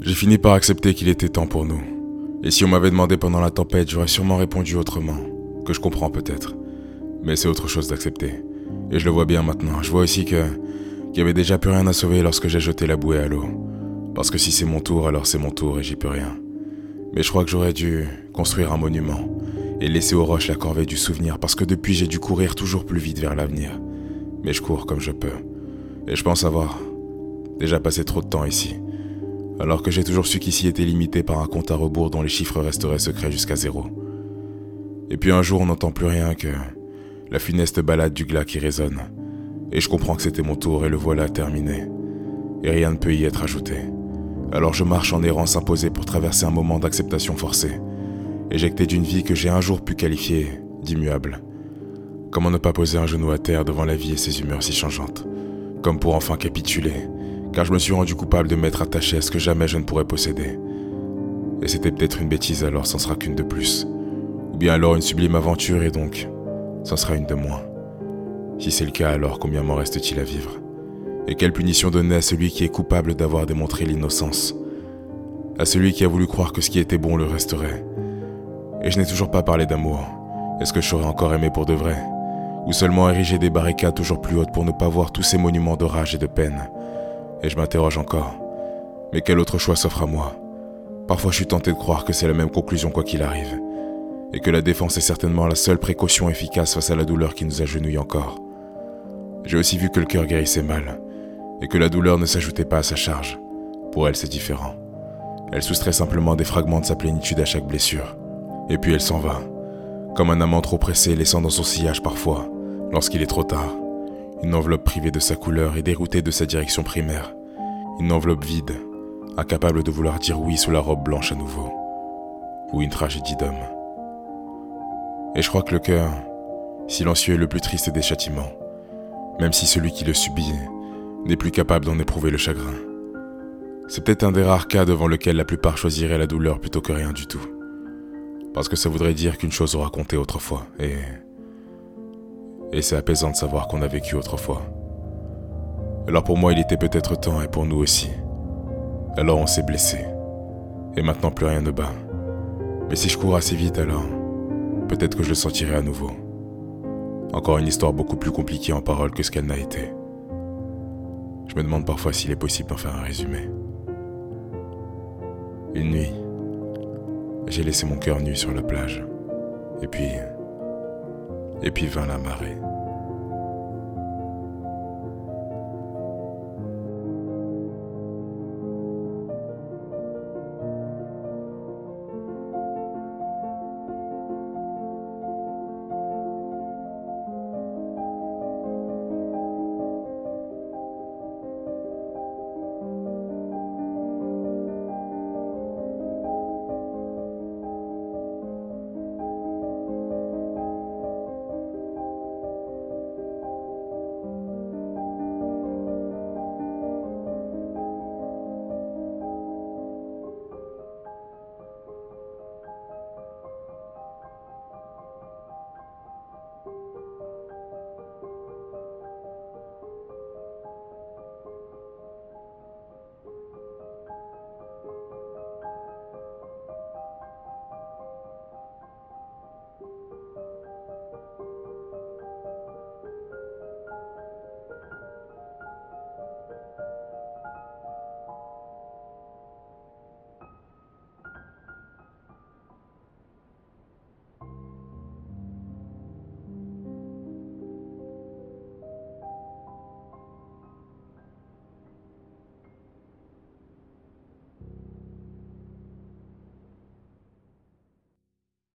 J'ai fini par accepter qu'il était temps pour nous. Et si on m'avait demandé pendant la tempête, j'aurais sûrement répondu autrement. Que je comprends peut-être. Mais c'est autre chose d'accepter. Et je le vois bien maintenant. Je vois aussi que qu'il y avait déjà plus rien à sauver lorsque j'ai jeté la bouée à l'eau. Parce que si c'est mon tour, alors c'est mon tour et j'y peux rien. Mais je crois que j'aurais dû construire un monument et laisser aux roches la corvée du souvenir parce que depuis j'ai dû courir toujours plus vite vers l'avenir. Mais je cours comme je peux. Et je pense avoir déjà passé trop de temps ici. Alors que j'ai toujours su qu'ici était limité par un compte à rebours dont les chiffres resteraient secrets jusqu'à zéro. Et puis un jour on n'entend plus rien que la funeste balade du glas qui résonne. Et je comprends que c'était mon tour et le voilà terminé. Et rien ne peut y être ajouté. Alors je marche en errance imposée pour traverser un moment d'acceptation forcée, éjecté d'une vie que j'ai un jour pu qualifier d'immuable. Comment ne pas poser un genou à terre devant la vie et ses humeurs si changeantes Comme pour enfin capituler, car je me suis rendu coupable de m'être attaché à ce que jamais je ne pourrais posséder. Et c'était peut-être une bêtise alors, c'en sera qu'une de plus. Ou bien alors une sublime aventure et donc, c'en sera une de moins. Si c'est le cas, alors combien m'en reste-t-il à vivre? Et quelle punition donner à celui qui est coupable d'avoir démontré l'innocence? À celui qui a voulu croire que ce qui était bon le resterait. Et je n'ai toujours pas parlé d'amour. Est-ce que je serais encore aimé pour de vrai? Ou seulement ériger des barricades toujours plus hautes pour ne pas voir tous ces monuments de rage et de peine? Et je m'interroge encore. Mais quel autre choix s'offre à moi Parfois je suis tenté de croire que c'est la même conclusion quoi qu'il arrive. Et que la défense est certainement la seule précaution efficace face à la douleur qui nous agenouille encore. J'ai aussi vu que le cœur guérissait mal et que la douleur ne s'ajoutait pas à sa charge. Pour elle, c'est différent. Elle soustrait simplement des fragments de sa plénitude à chaque blessure. Et puis elle s'en va, comme un amant trop pressé laissant dans son sillage parfois, lorsqu'il est trop tard, une enveloppe privée de sa couleur et déroutée de sa direction primaire. Une enveloppe vide, incapable de vouloir dire oui sous la robe blanche à nouveau. Ou une tragédie d'homme. Et je crois que le cœur, silencieux est le plus triste des châtiments, même si celui qui le subit n'est plus capable d'en éprouver le chagrin. C'est peut-être un des rares cas devant lequel la plupart choisiraient la douleur plutôt que rien du tout. Parce que ça voudrait dire qu'une chose aura compté autrefois, et... Et c'est apaisant de savoir qu'on a vécu autrefois. Alors pour moi il était peut-être temps, et pour nous aussi. Alors on s'est blessé. Et maintenant plus rien ne bat. Mais si je cours assez vite alors, peut-être que je le sentirai à nouveau. Encore une histoire beaucoup plus compliquée en paroles que ce qu'elle n'a été. Je me demande parfois s'il est possible d'en faire un résumé. Une nuit, j'ai laissé mon cœur nu sur la plage. Et puis... Et puis vint la marée.